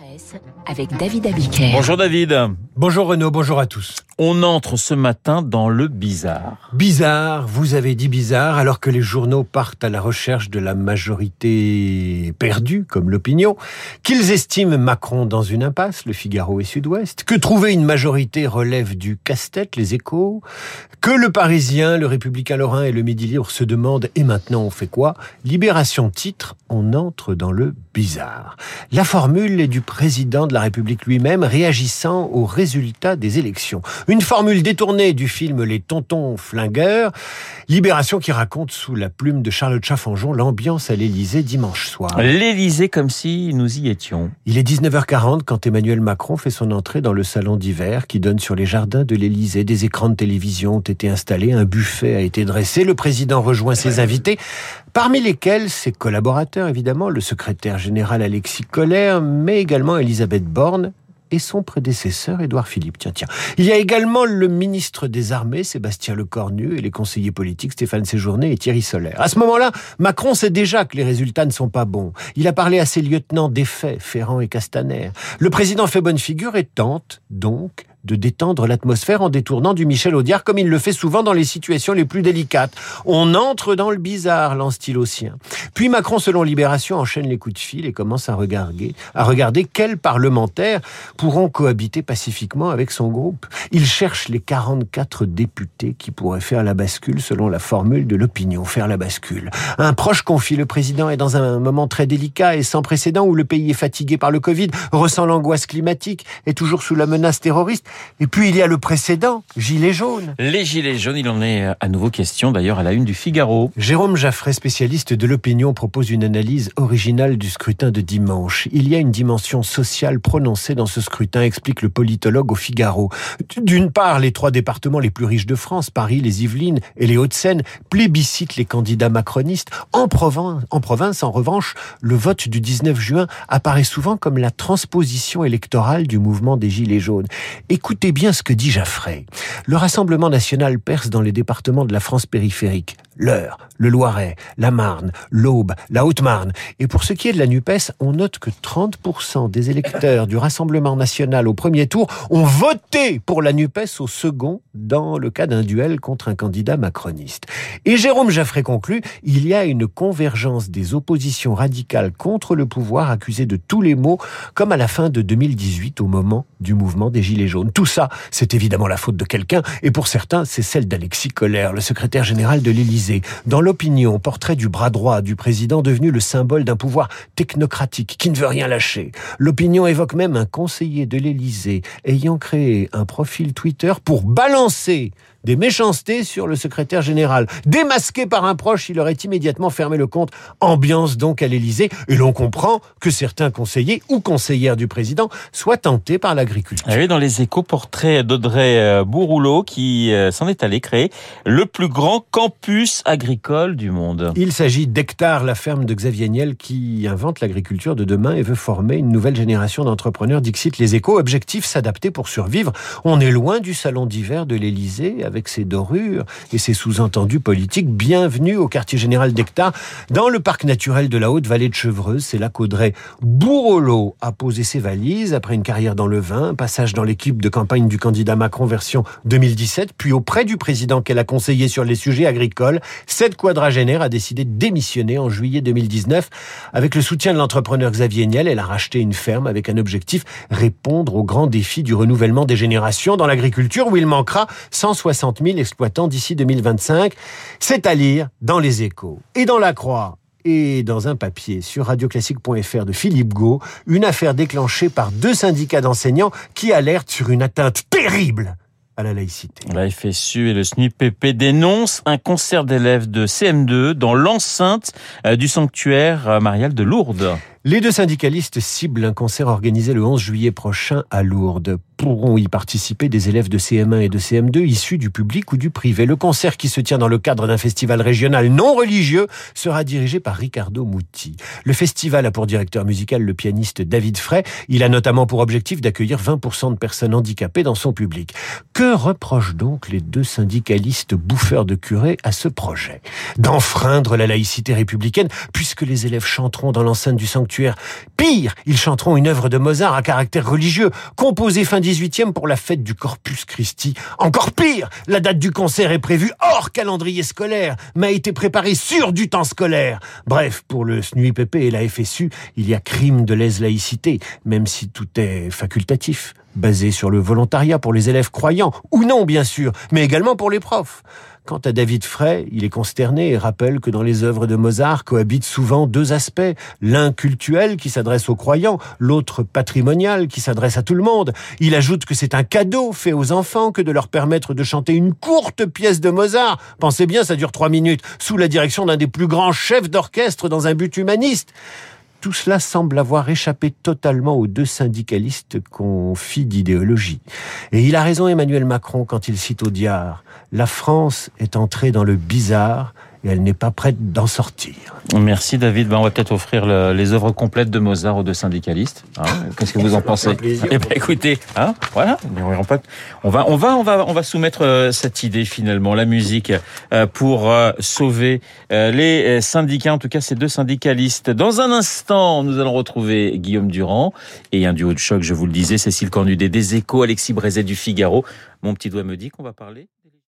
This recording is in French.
presse avec David Abiker. Bonjour David. Bonjour Renaud, bonjour à tous. On entre ce matin dans le bizarre. Bizarre, vous avez dit bizarre, alors que les journaux partent à la recherche de la majorité perdue, comme l'opinion, qu'ils estiment Macron dans une impasse, le Figaro et Sud-Ouest, que trouver une majorité relève du casse-tête, les échos, que le Parisien, le Républicain Lorrain et le Midi Libre se demandent et maintenant on fait quoi? Libération titre, on entre dans le bizarre. La formule est du président de la République lui-même réagissant aux résultats des élections. Une formule détournée du film Les Tontons Flingueurs, Libération qui raconte sous la plume de Charlotte Chaffanjon l'ambiance à l'Élysée dimanche soir. L'Élysée comme si nous y étions. Il est 19h40 quand Emmanuel Macron fait son entrée dans le salon d'hiver qui donne sur les jardins de l'Élysée. Des écrans de télévision ont été installés, un buffet a été dressé, le président rejoint ses invités, parmi lesquels ses collaborateurs évidemment, le secrétaire général Alexis Collère, mais également Elisabeth Borne et son prédécesseur Édouard Philippe. Tiens, tiens. Il y a également le ministre des Armées, Sébastien Lecornu, et les conseillers politiques Stéphane Séjourné et Thierry Solaire. À ce moment-là, Macron sait déjà que les résultats ne sont pas bons. Il a parlé à ses lieutenants défaits, Ferrand et Castaner. Le président fait bonne figure et tente, donc, de détendre l'atmosphère en détournant du Michel Audiard comme il le fait souvent dans les situations les plus délicates. On entre dans le bizarre, lance-t-il sien. Puis Macron, selon Libération, enchaîne les coups de fil et commence à regarder, à regarder quels parlementaires pourront cohabiter pacifiquement avec son groupe. Il cherche les 44 députés qui pourraient faire la bascule selon la formule de l'opinion, faire la bascule. Un proche confie, le président est dans un moment très délicat et sans précédent où le pays est fatigué par le Covid, ressent l'angoisse climatique, est toujours sous la menace terroriste. Et puis il y a le précédent, Gilets jaunes. Les Gilets jaunes, il en est à nouveau question d'ailleurs à la une du Figaro. Jérôme Jaffray, spécialiste de l'opinion, propose une analyse originale du scrutin de dimanche. Il y a une dimension sociale prononcée dans ce scrutin, explique le politologue au Figaro. D'une part, les trois départements les plus riches de France, Paris, les Yvelines et les Hauts-de-Seine, plébiscitent les candidats macronistes. En province, en province, en revanche, le vote du 19 juin apparaît souvent comme la transposition électorale du mouvement des Gilets jaunes. Écoutez bien ce que dit Jaffray. Le Rassemblement national perce dans les départements de la France périphérique. L'Eure, le Loiret, la Marne, l'Aube, la Haute-Marne. Et pour ce qui est de la NUPES, on note que 30% des électeurs du Rassemblement national au premier tour ont voté pour la NUPES au second dans le cas d'un duel contre un candidat macroniste. Et Jérôme Jaffray conclut, il y a une convergence des oppositions radicales contre le pouvoir accusées de tous les maux, comme à la fin de 2018 au moment du mouvement des Gilets jaunes. Tout ça, c'est évidemment la faute de quelqu'un, et pour certains, c'est celle d'Alexis Collère, le secrétaire général de l'Élysée. Dans l'opinion, portrait du bras droit du président devenu le symbole d'un pouvoir technocratique qui ne veut rien lâcher. L'opinion évoque même un conseiller de l'Élysée ayant créé un profil Twitter pour balancer des méchancetés sur le secrétaire général. Démasqué par un proche, il aurait immédiatement fermé le compte. Ambiance donc à l'Élysée. Et l'on comprend que certains conseillers ou conseillères du président soient tentés par l'agriculture. Ah oui, dans les échos, portrait d'Audrey Bourroulot qui euh, s'en est allé créer le plus grand campus agricole du monde. Il s'agit d'Hectare, la ferme de Xavier Niel qui invente l'agriculture de demain et veut former une nouvelle génération d'entrepreneurs. Dixit les échos, objectif s'adapter pour survivre. On est loin du salon d'hiver de l'Élysée avec ses dorures et ses sous-entendus politiques. Bienvenue au quartier général d'Hectare, dans le parc naturel de la Haute-Vallée de Chevreuse. C'est là qu'Audrey Bourrolo a posé ses valises après une carrière dans le vin, passage dans l'équipe de campagne du candidat Macron version 2017, puis auprès du président qu'elle a conseillé sur les sujets agricoles. Cette quadragénaire a décidé de démissionner en juillet 2019. Avec le soutien de l'entrepreneur Xavier Niel, elle a racheté une ferme avec un objectif, répondre aux grands défis du renouvellement des générations dans l'agriculture où il manquera 160 000 exploitants d'ici 2025. C'est à lire dans les échos. Et dans la croix, et dans un papier sur radioclassique.fr de Philippe Gau, une affaire déclenchée par deux syndicats d'enseignants qui alertent sur une atteinte terrible à la laïcité. La FSU et le SNUPP dénoncent un concert d'élèves de CM2 dans l'enceinte du sanctuaire marial de Lourdes. Les deux syndicalistes ciblent un concert organisé le 11 juillet prochain à Lourdes. Pourront y participer des élèves de CM1 et de CM2 issus du public ou du privé. Le concert qui se tient dans le cadre d'un festival régional non religieux sera dirigé par Ricardo Muti. Le festival a pour directeur musical le pianiste David Frey. Il a notamment pour objectif d'accueillir 20% de personnes handicapées dans son public. Que reprochent donc les deux syndicalistes bouffeurs de curés à ce projet? D'enfreindre la laïcité républicaine puisque les élèves chanteront dans l'enceinte du sanctuaire. Pire, ils chanteront une œuvre de Mozart à caractère religieux, composée fin 18e pour la fête du Corpus Christi. Encore pire, la date du concert est prévue hors calendrier scolaire, mais a été préparée sur du temps scolaire. Bref, pour le SNUIPP et la FSU, il y a crime de lèse-laïcité, même si tout est facultatif basé sur le volontariat pour les élèves croyants, ou non bien sûr, mais également pour les profs. Quant à David Frey, il est consterné et rappelle que dans les œuvres de Mozart cohabitent souvent deux aspects, l'un cultuel qui s'adresse aux croyants, l'autre patrimonial qui s'adresse à tout le monde. Il ajoute que c'est un cadeau fait aux enfants que de leur permettre de chanter une courte pièce de Mozart. Pensez bien, ça dure trois minutes, sous la direction d'un des plus grands chefs d'orchestre dans un but humaniste. Tout cela semble avoir échappé totalement aux deux syndicalistes qu'on fit d'idéologie. Et il a raison Emmanuel Macron quand il cite Audiard. La France est entrée dans le bizarre et elle n'est pas prête d'en sortir. Merci David. Ben, on va peut-être offrir le, les œuvres complètes de Mozart aux deux syndicalistes. Hein Qu'est-ce que vous en pensez? Eh ben, écoutez, hein, voilà, on va, on va, on va, on va soumettre euh, cette idée finalement, la musique, euh, pour euh, sauver les syndicats, en tout cas ces deux syndicalistes. Dans un instant, nous allons retrouver Guillaume Durand et un duo de choc, je vous le disais, Cécile Cornudet des Échos, Alexis Brézet du Figaro. Mon petit doigt me dit qu'on va parler.